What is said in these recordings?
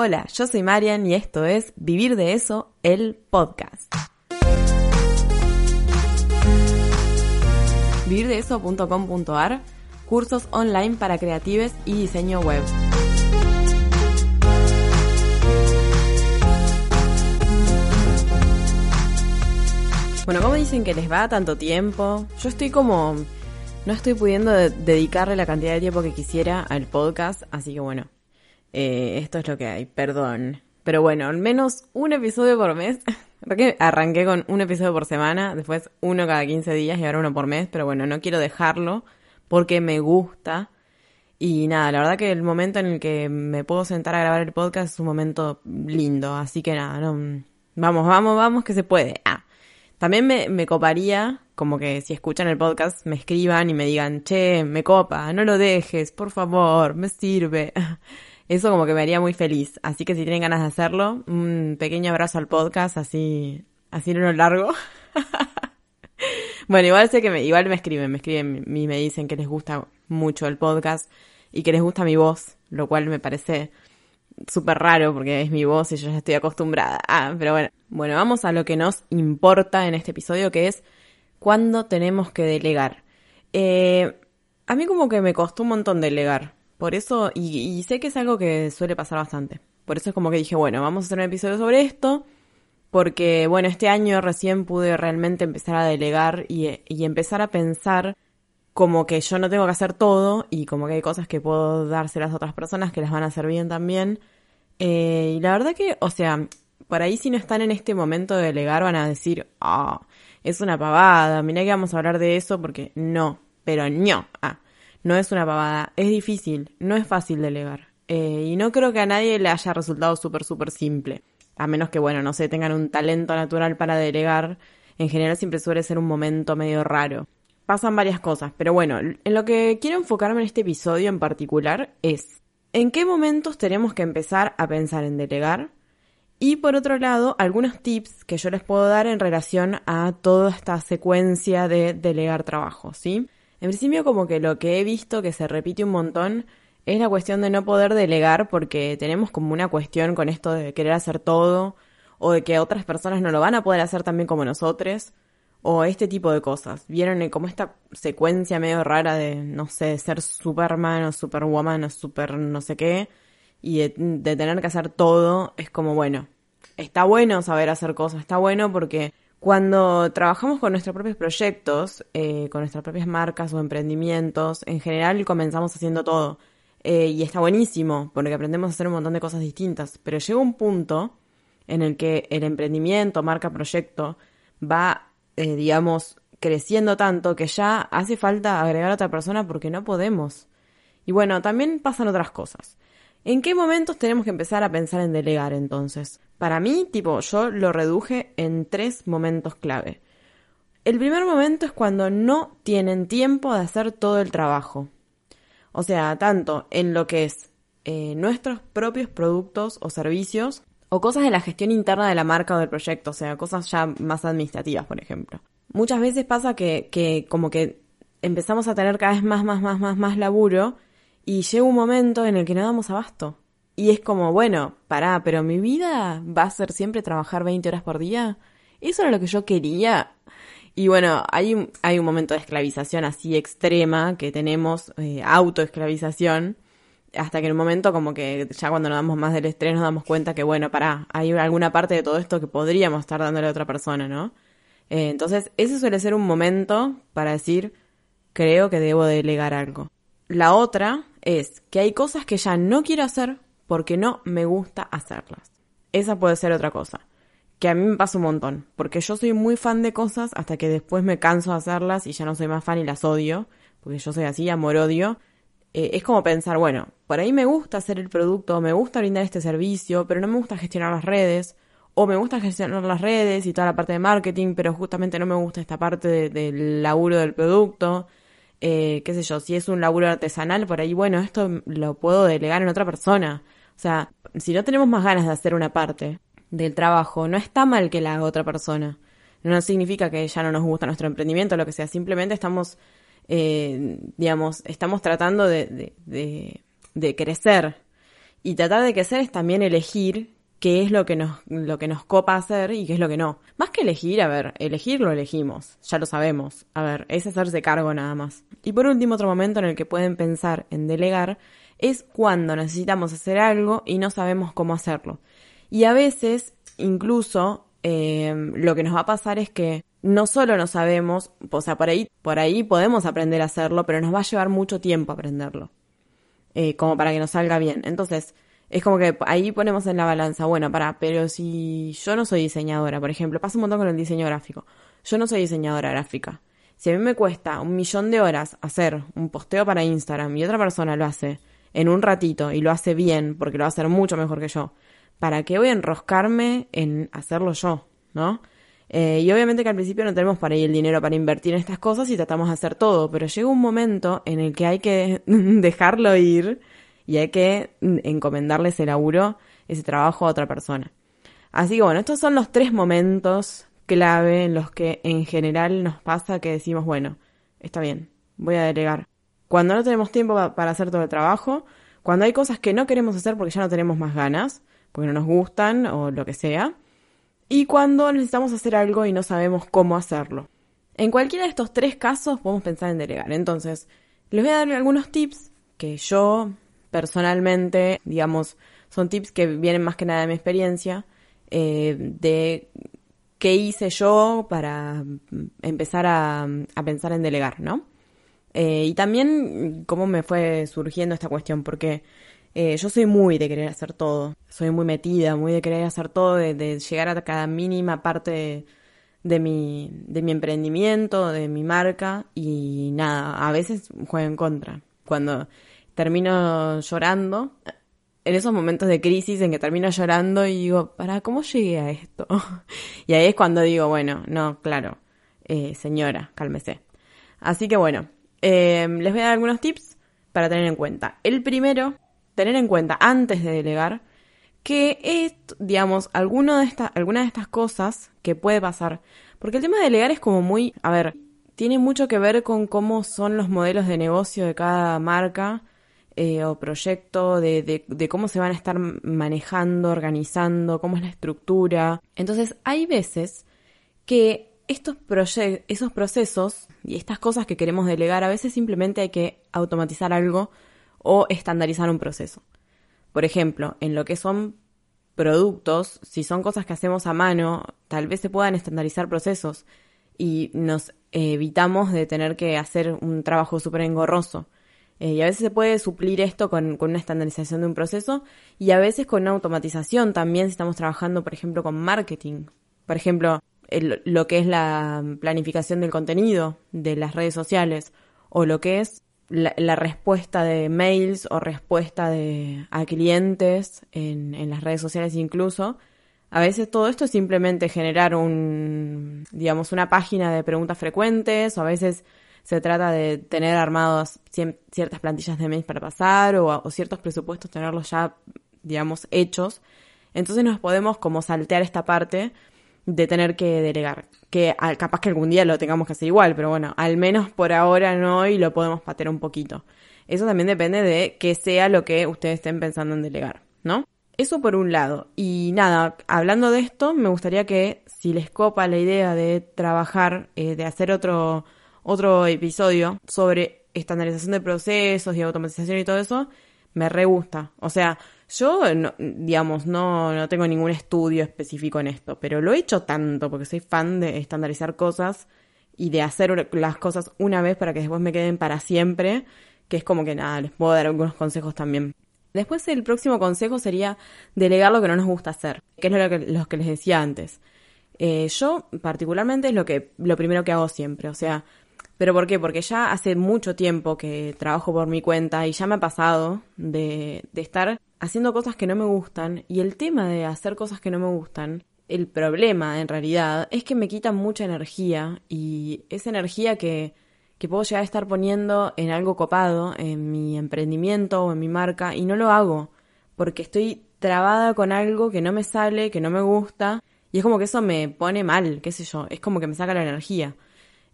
Hola, yo soy Marian y esto es Vivir de eso, el podcast. vivirdeeso.com.ar, cursos online para creatives y diseño web. Bueno, ¿cómo dicen que les va tanto tiempo? Yo estoy como... No estoy pudiendo dedicarle la cantidad de tiempo que quisiera al podcast, así que bueno, eh, esto es lo que hay, perdón. Pero bueno, al menos un episodio por mes. Porque arranqué con un episodio por semana, después uno cada 15 días y ahora uno por mes, pero bueno, no quiero dejarlo porque me gusta. Y nada, la verdad que el momento en el que me puedo sentar a grabar el podcast es un momento lindo, así que nada, no, vamos, vamos, vamos, que se puede. Ah, también me, me coparía, como que si escuchan el podcast, me escriban y me digan, che, me copa, no lo dejes, por favor, me sirve. Eso como que me haría muy feliz. Así que si tienen ganas de hacerlo, un pequeño abrazo al podcast, así, así no lo largo. bueno, igual sé que me, igual me escriben, me escriben y me dicen que les gusta mucho el podcast y que les gusta mi voz, lo cual me parece súper raro porque es mi voz y yo ya estoy acostumbrada. Ah, pero bueno. Bueno, vamos a lo que nos importa en este episodio, que es cuándo tenemos que delegar. Eh, a mí como que me costó un montón delegar. Por eso, y, y, sé que es algo que suele pasar bastante. Por eso es como que dije, bueno, vamos a hacer un episodio sobre esto. Porque, bueno, este año recién pude realmente empezar a delegar y, empezar a pensar como que yo no tengo que hacer todo y como que hay cosas que puedo dárselas a otras personas que las van a hacer bien también. Eh, y la verdad que, o sea, por ahí si no están en este momento de delegar van a decir, ah, es una pavada, mirá que vamos a hablar de eso porque no, pero no, ah, no es una pavada, es difícil, no es fácil delegar. Eh, y no creo que a nadie le haya resultado súper, súper simple. A menos que, bueno, no sé, tengan un talento natural para delegar. En general siempre suele ser un momento medio raro pasan varias cosas, pero bueno, en lo que quiero enfocarme en este episodio en particular es en qué momentos tenemos que empezar a pensar en delegar y por otro lado, algunos tips que yo les puedo dar en relación a toda esta secuencia de delegar trabajo, ¿sí? En principio como que lo que he visto que se repite un montón es la cuestión de no poder delegar porque tenemos como una cuestión con esto de querer hacer todo o de que otras personas no lo van a poder hacer también como nosotros o este tipo de cosas. Vieron como esta secuencia medio rara de, no sé, ser Superman o Superwoman o super no sé qué, y de, tener que hacer todo, es como, bueno, está bueno saber hacer cosas, está bueno porque cuando trabajamos con nuestros propios proyectos, eh, con nuestras propias marcas o emprendimientos, en general comenzamos haciendo todo. Eh, y está buenísimo, porque aprendemos a hacer un montón de cosas distintas. Pero llega un punto en el que el emprendimiento, marca, proyecto, va eh, digamos, creciendo tanto que ya hace falta agregar a otra persona porque no podemos. Y bueno, también pasan otras cosas. ¿En qué momentos tenemos que empezar a pensar en delegar entonces? Para mí, tipo, yo lo reduje en tres momentos clave. El primer momento es cuando no tienen tiempo de hacer todo el trabajo. O sea, tanto en lo que es eh, nuestros propios productos o servicios, o cosas de la gestión interna de la marca o del proyecto, o sea, cosas ya más administrativas, por ejemplo. Muchas veces pasa que, que como que empezamos a tener cada vez más, más, más, más, más laburo y llega un momento en el que no damos abasto. Y es como, bueno, pará, pero mi vida va a ser siempre trabajar 20 horas por día. Eso era lo que yo quería. Y bueno, hay un, hay un momento de esclavización así extrema que tenemos, eh, autoesclavización, hasta que en un momento como que ya cuando nos damos más del estrés nos damos cuenta que bueno, pará, hay alguna parte de todo esto que podríamos estar dándole a otra persona, ¿no? Eh, entonces, ese suele ser un momento para decir, creo que debo delegar algo. La otra es que hay cosas que ya no quiero hacer porque no me gusta hacerlas. Esa puede ser otra cosa. Que a mí me pasa un montón. Porque yo soy muy fan de cosas hasta que después me canso de hacerlas y ya no soy más fan y las odio. Porque yo soy así, amor-odio. Eh, es como pensar, bueno, por ahí me gusta hacer el producto, me gusta brindar este servicio, pero no me gusta gestionar las redes, o me gusta gestionar las redes y toda la parte de marketing, pero justamente no me gusta esta parte del laburo del producto. Eh, qué sé yo, si es un laburo artesanal, por ahí, bueno, esto lo puedo delegar en otra persona. O sea, si no tenemos más ganas de hacer una parte del trabajo, no está mal que la haga otra persona. No significa que ya no nos gusta nuestro emprendimiento, lo que sea, simplemente estamos eh, digamos, estamos tratando de, de, de, crecer. Y tratar de crecer es también elegir qué es lo que nos, lo que nos copa hacer y qué es lo que no. Más que elegir, a ver, elegir lo elegimos, ya lo sabemos. A ver, es hacerse cargo nada más. Y por último, otro momento en el que pueden pensar en delegar es cuando necesitamos hacer algo y no sabemos cómo hacerlo. Y a veces, incluso, eh, lo que nos va a pasar es que no solo no sabemos, o sea, por ahí, por ahí podemos aprender a hacerlo, pero nos va a llevar mucho tiempo aprenderlo. Eh, como para que nos salga bien. Entonces, es como que ahí ponemos en la balanza, bueno, para, pero si yo no soy diseñadora, por ejemplo, pasa un montón con el diseño gráfico. Yo no soy diseñadora gráfica. Si a mí me cuesta un millón de horas hacer un posteo para Instagram y otra persona lo hace en un ratito y lo hace bien, porque lo va a hacer mucho mejor que yo, ¿para qué voy a enroscarme en hacerlo yo? ¿No? Eh, y obviamente que al principio no tenemos para ahí el dinero para invertir en estas cosas y tratamos de hacer todo, pero llega un momento en el que hay que dejarlo ir y hay que encomendarle ese laburo, ese trabajo a otra persona. Así que bueno, estos son los tres momentos clave en los que en general nos pasa que decimos, bueno, está bien, voy a delegar. Cuando no tenemos tiempo para hacer todo el trabajo, cuando hay cosas que no queremos hacer porque ya no tenemos más ganas, porque no nos gustan o lo que sea, y cuando necesitamos hacer algo y no sabemos cómo hacerlo. En cualquiera de estos tres casos podemos pensar en delegar. Entonces, les voy a dar algunos tips que yo personalmente, digamos, son tips que vienen más que nada de mi experiencia, eh, de qué hice yo para empezar a, pensar en delegar, ¿no? Eh, y también cómo me fue surgiendo esta cuestión, porque eh, yo soy muy de querer hacer todo, soy muy metida, muy de querer hacer todo, de, llegar a cada mínima parte de, mi, de mi emprendimiento, de mi marca, y nada, a veces juego en contra. Cuando termino llorando, en esos momentos de crisis en que termino llorando y digo, ¿para cómo llegué a esto? y ahí es cuando digo, bueno, no, claro, eh, señora, cálmese. Así que bueno, eh, les voy a dar algunos tips para tener en cuenta. El primero, tener en cuenta antes de delegar que es, digamos, alguno de alguna de estas cosas que puede pasar. Porque el tema de delegar es como muy, a ver, tiene mucho que ver con cómo son los modelos de negocio de cada marca eh, o proyecto, de, de, cómo se van a estar manejando, organizando, cómo es la estructura. Entonces, hay veces que estos esos procesos y estas cosas que queremos delegar, a veces simplemente hay que automatizar algo o estandarizar un proceso. Por ejemplo, en lo que son productos, si son cosas que hacemos a mano, tal vez se puedan estandarizar procesos y nos evitamos de tener que hacer un trabajo súper engorroso. Eh, y a veces se puede suplir esto con, una estandarización de un proceso y a veces con una automatización también si estamos trabajando, por ejemplo, con marketing. Por ejemplo, lo que es la planificación del contenido de las redes sociales o lo que es la, respuesta de mails o respuesta de, a clientes en, en las redes sociales incluso. A veces todo esto es simplemente generar un, digamos, una página de preguntas frecuentes o a veces se trata de tener armados ciertas plantillas de mails para pasar o, ciertos presupuestos, tenerlos ya, digamos, hechos. Entonces nos podemos como saltear esta parte de tener que delegar. Que capaz que algún día lo tengamos que hacer igual, pero bueno, al menos por ahora no y lo podemos patear un poquito. Eso también depende de que sea lo que ustedes estén pensando en delegar, ¿no? Eso por un lado. Y nada, hablando de esto, me gustaría que si les copa la idea de trabajar, eh, de hacer otro otro episodio sobre estandarización de procesos y automatización y todo eso, me re gusta. O sea, yo, digamos, no, no tengo ningún estudio específico en esto, pero lo he hecho tanto porque soy fan de estandarizar cosas y de hacer las cosas una vez para que después me queden para siempre, que es como que nada, les puedo dar algunos consejos también. Después el próximo consejo sería delegar lo que no nos gusta hacer, que es lo que, lo que les decía antes. Eh, yo particularmente es lo que lo primero que hago siempre, o sea, ¿Pero por qué? Porque ya hace mucho tiempo que trabajo por mi cuenta y ya me ha pasado de, de estar haciendo cosas que no me gustan y el tema de hacer cosas que no me gustan, el problema en realidad es que me quitan mucha energía y esa energía que, que puedo llegar a estar poniendo en algo copado, en mi emprendimiento o en mi marca y no lo hago porque estoy trabada con algo que no me sale, que no me gusta y es como que eso me pone mal, qué sé yo, es como que me saca la energía.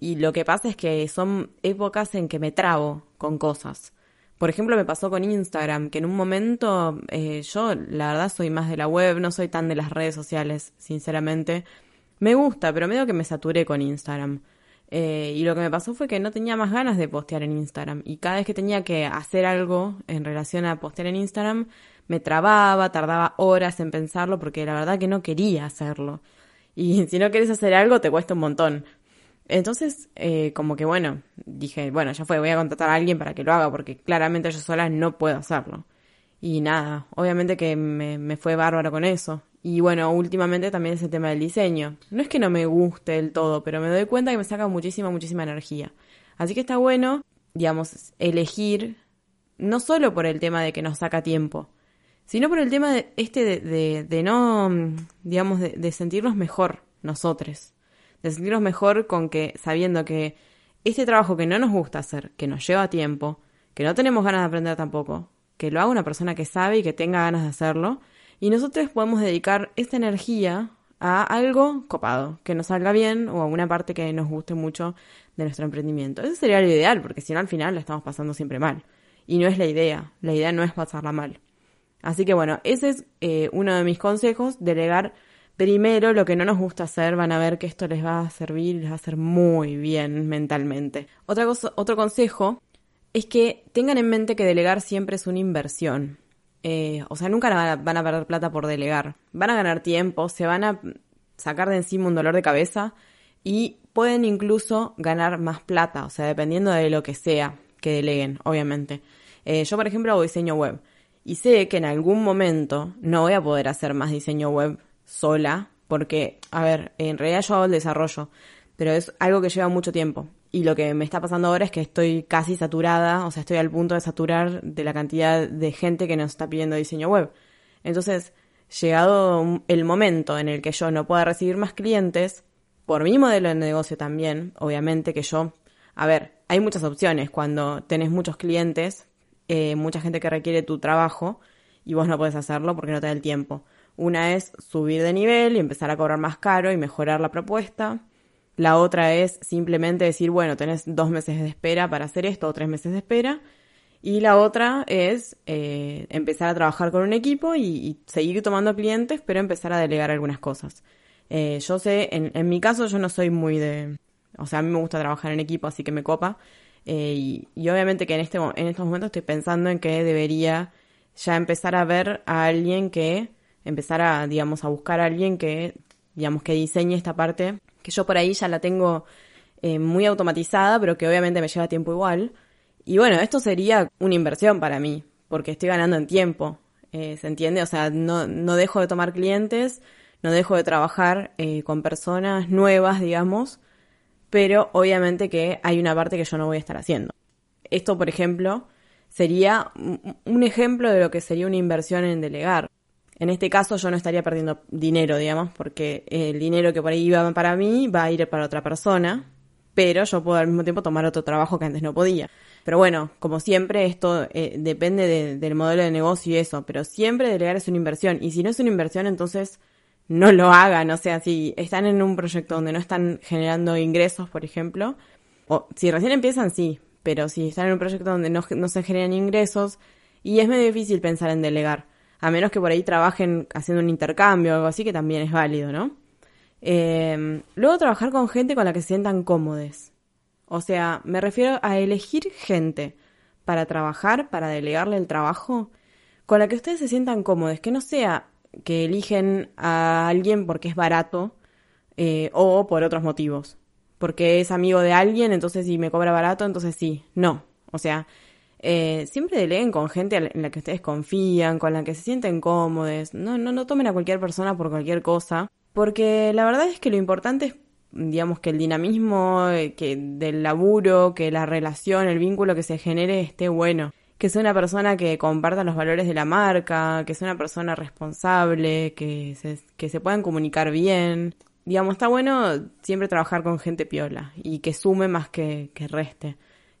Y lo que pasa es que son épocas en que me trabo con cosas. Por ejemplo, me pasó con Instagram, que en un momento eh, yo, la verdad, soy más de la web, no soy tan de las redes sociales, sinceramente. Me gusta, pero medio que me saturé con Instagram. Eh, y lo que me pasó fue que no tenía más ganas de postear en Instagram. Y cada vez que tenía que hacer algo en relación a postear en Instagram, me trababa, tardaba horas en pensarlo porque la verdad que no quería hacerlo. Y si no quieres hacer algo, te cuesta un montón. Entonces, eh, como que bueno, dije, bueno, ya fue, voy a contratar a alguien para que lo haga, porque claramente yo sola no puedo hacerlo. Y nada, obviamente que me, me fue bárbaro con eso. Y bueno, últimamente también es el tema del diseño. No es que no me guste del todo, pero me doy cuenta que me saca muchísima, muchísima energía. Así que está bueno, digamos, elegir, no solo por el tema de que nos saca tiempo, sino por el tema de este de, de, de no, digamos, de, de sentirnos mejor nosotros de sentirnos mejor con que sabiendo que este trabajo que no nos gusta hacer, que nos lleva tiempo, que no tenemos ganas de aprender tampoco, que lo haga una persona que sabe y que tenga ganas de hacerlo, y nosotros podemos dedicar esta energía a algo copado, que nos salga bien o a una parte que nos guste mucho de nuestro emprendimiento. Eso sería lo ideal, porque si no al final la estamos pasando siempre mal. Y no es la idea, la idea no es pasarla mal. Así que bueno, ese es eh, uno de mis consejos, delegar primero lo que no nos gusta hacer, van a ver que esto les va a servir les va a hacer muy bien mentalmente. Otra cosa, otro consejo es que tengan en mente que delegar siempre es una inversión. Eh, o sea, nunca van a perder plata por delegar. Van a ganar tiempo, se van a sacar de encima un dolor de cabeza y pueden incluso ganar más plata, o sea, dependiendo de lo que sea que deleguen, obviamente. Eh, yo, por ejemplo, hago diseño web y sé que en algún momento no voy a poder hacer más diseño web sola, porque, a ver, en realidad yo hago el desarrollo, pero es algo que lleva mucho tiempo. Y lo que me está pasando ahora es que estoy casi saturada, o sea, estoy al punto de saturar de la cantidad de gente que nos está pidiendo diseño web. Entonces, llegado el momento en el que yo no pueda recibir más clientes, por mi modelo de negocio también, obviamente que yo, a ver, hay muchas opciones cuando tenés muchos clientes, eh, mucha gente que requiere tu trabajo y vos no puedes hacerlo porque no te da el tiempo. Una es subir de nivel y empezar a cobrar más caro y mejorar la propuesta. La otra es simplemente decir, bueno, tenés dos meses de espera para hacer esto o tres meses de espera. Y la otra es eh, empezar a trabajar con un equipo y, seguir tomando clientes, pero empezar a delegar algunas cosas. Eh, yo sé, en, mi caso yo no soy muy de... O sea, a mí me gusta trabajar en equipo, así que me copa. Eh, y, y, obviamente que en, este, en estos momentos estoy pensando en que debería ya empezar a ver a alguien que empezar a, digamos, a buscar a alguien que, digamos, que diseñe esta parte, que yo por ahí ya la tengo eh, muy automatizada, pero que obviamente me lleva tiempo igual. Y bueno, esto sería una inversión para mí, porque estoy ganando en tiempo, eh, ¿se entiende? O sea, no, no dejo de tomar clientes, no dejo de trabajar eh, con personas nuevas, digamos, pero obviamente que hay una parte que yo no voy a estar haciendo. Esto, por ejemplo, sería un ejemplo de lo que sería una inversión en delegar. En este caso yo no estaría perdiendo dinero, digamos, porque el dinero que por ahí iba para mí va a ir para otra persona, pero yo puedo al mismo tiempo tomar otro trabajo que antes no podía. Pero bueno, como siempre, esto eh, depende del modelo de negocio y eso, pero siempre delegar es una inversión. Y si no es una inversión, entonces no lo hagan. O sea, si están en un proyecto donde no están generando ingresos, por ejemplo, o si recién empiezan, sí, pero si están en un proyecto donde no, no se generan ingresos, y es medio difícil pensar en delegar a menos que por ahí trabajen haciendo un intercambio o algo así, que también es válido, ¿no? Eh, luego trabajar con gente con la que se sientan cómodes. O sea, me refiero a elegir gente para trabajar, para delegarle el trabajo, con la que ustedes se sientan cómodos, que no sea que eligen a alguien porque es barato eh, o por otros motivos. Porque es amigo de alguien, entonces si me cobra barato, entonces sí. No. O sea, eh, siempre deleguen con gente en la que ustedes confían, con la que se sienten cómodos. No, no, no tomen a cualquier persona por cualquier cosa. Porque la verdad es que lo importante es, digamos, que el dinamismo eh, que del laburo, que la relación, el vínculo que se genere esté bueno. Que sea una persona que comparta los valores de la marca, que sea una persona responsable, que se, que se puedan comunicar bien. Digamos, está bueno siempre trabajar con gente piola y que sume más que, que reste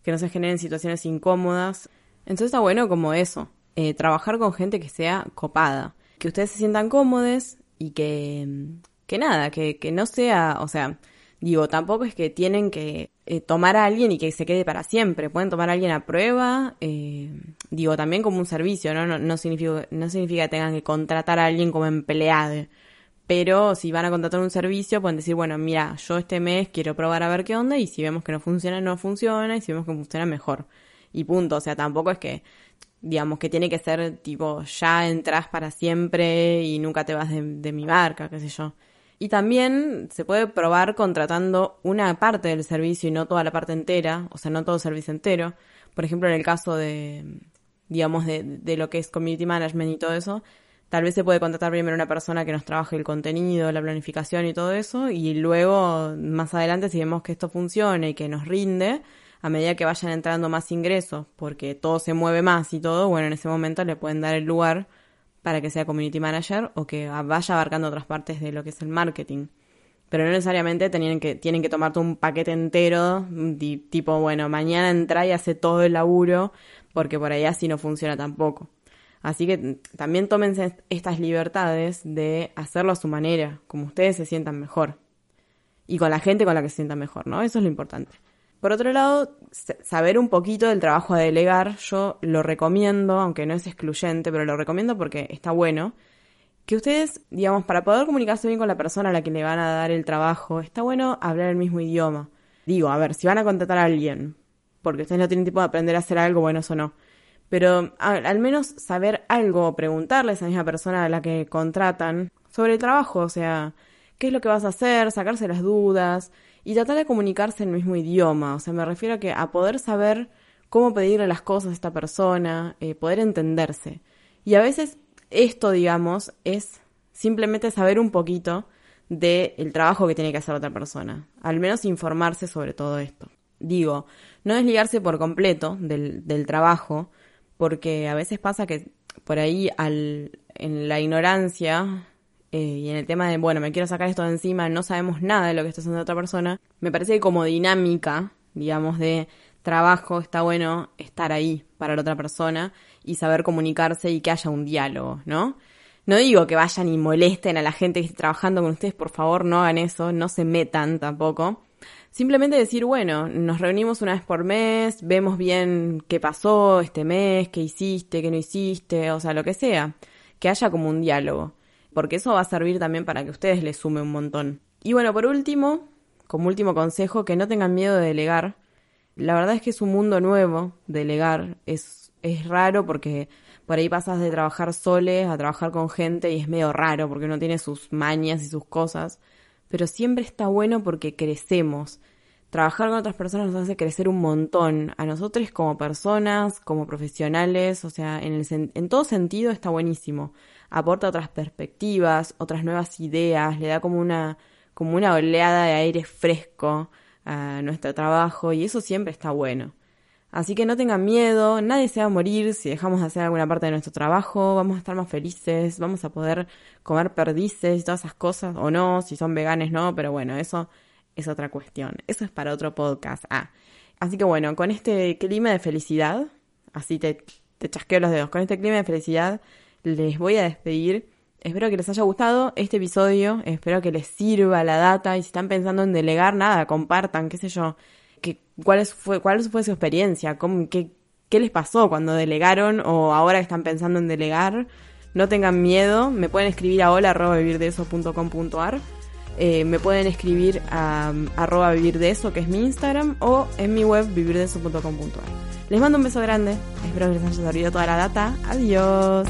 que no se generen situaciones incómodas. Entonces está bueno como eso, eh, trabajar con gente que sea copada, que ustedes se sientan cómodos y que, que nada, que, que no sea, o sea, digo, tampoco es que tienen que eh, tomar a alguien y que se quede para siempre. Pueden tomar a alguien a prueba, eh, digo, también como un servicio, ¿no? No, no, significa, no significa que tengan que contratar a alguien como empleado. Pero si van a contratar un servicio, pueden decir, bueno, mira, yo este mes quiero probar a ver qué onda y si vemos que no funciona, no funciona y si vemos que funciona, mejor. Y punto. O sea, tampoco es que, digamos, que tiene que ser tipo, ya entras para siempre y nunca te vas de, mi barca, qué sé yo. Y también se puede probar contratando una parte del servicio y no toda la parte entera, o sea, no todo el servicio entero. Por ejemplo, en el caso de, digamos, de, de lo que es community management y todo eso, tal vez se puede contratar primero una persona que nos trabaje el contenido, la planificación y todo eso, y luego, más adelante, si vemos que esto funciona y que nos rinde, a medida que vayan entrando más ingresos, porque todo se mueve más y todo, bueno, en ese momento le pueden dar el lugar para que sea community manager o que vaya abarcando otras partes de lo que es el marketing. Pero no necesariamente tienen que, tienen que tomarte un paquete entero, tipo, bueno, mañana entra y hace todo el laburo, porque por ahí así no funciona tampoco. Así que también tómense estas libertades de hacerlo a su manera, como ustedes se sientan mejor. Y con la gente con la que se sientan mejor, ¿no? Eso es lo importante. Por otro lado, saber un poquito del trabajo a delegar, yo lo recomiendo, aunque no es excluyente, pero lo recomiendo porque está bueno, que ustedes, digamos, para poder comunicarse bien con la persona a la que le van a dar el trabajo, está bueno hablar el mismo idioma. Digo, a ver, si van a contratar a alguien, porque ustedes no tienen tiempo de aprender a hacer algo, bueno, eso no. Pero al menos saber algo, preguntarle a esa misma persona a la que contratan sobre el trabajo, o sea, qué es lo que vas a hacer, sacarse las dudas, y tratar de comunicarse en el mismo idioma. O sea, me refiero a que a poder saber cómo pedirle las cosas a esta persona, eh, poder entenderse. Y a veces esto, digamos, es simplemente saber un poquito del trabajo que tiene que hacer otra persona. Al menos informarse sobre todo esto. Digo, no desligarse por completo del, del trabajo, porque a veces pasa que por ahí al, en la ignorancia eh, y en el tema de, bueno, me quiero sacar esto de encima, no sabemos nada de lo que está haciendo otra persona, me parece que como dinámica, digamos, de trabajo, está bueno estar ahí para la otra persona y saber comunicarse y que haya un diálogo, ¿no? No digo que vayan y molesten a la gente que esté trabajando con ustedes, por favor, no hagan eso, no se metan tampoco. Simplemente decir, bueno, nos reunimos una vez por mes, vemos bien qué pasó este mes, qué hiciste, qué no hiciste, o sea, lo que sea. Que haya como un diálogo porque eso va a servir también para que ustedes les sume un montón. Y bueno, por último, como último consejo, que no tengan miedo de delegar. La verdad es que es un mundo nuevo, delegar. Es, es raro porque por ahí pasas de trabajar soles a trabajar con gente y es medio raro porque uno tiene sus mañas y sus cosas. Pero siempre está bueno porque crecemos. Trabajar con otras personas nos hace crecer un montón. A nosotros como personas, como profesionales, o sea, en, el, en todo sentido está buenísimo aporta otras perspectivas, otras nuevas ideas, le da como una, como una oleada de aire fresco a nuestro trabajo y eso siempre está bueno. Así que no tengan miedo, nadie se va a morir si dejamos de hacer alguna parte de nuestro trabajo, vamos a estar más felices, vamos a poder comer perdices y todas esas cosas, o no, si son veganes no, pero bueno, eso es otra cuestión, eso es para otro podcast. Ah, así que bueno, con este clima de felicidad, así te, te chasqueo los dedos, con este clima de felicidad les voy a despedir. Espero que les haya gustado este episodio, espero que les sirva la data y si están pensando en delegar, nada, compartan, qué sé yo, que, cuál, fue, cuál fue su experiencia, cómo, qué, qué les pasó cuando delegaron o ahora están pensando en delegar. No tengan miedo, me pueden escribir a hola eh, me pueden escribir a arroba vivir de eso, que es mi Instagram, o en mi web vivirdeso.com.ar. Les mando un beso grande, espero que les haya servido toda la data. Adiós.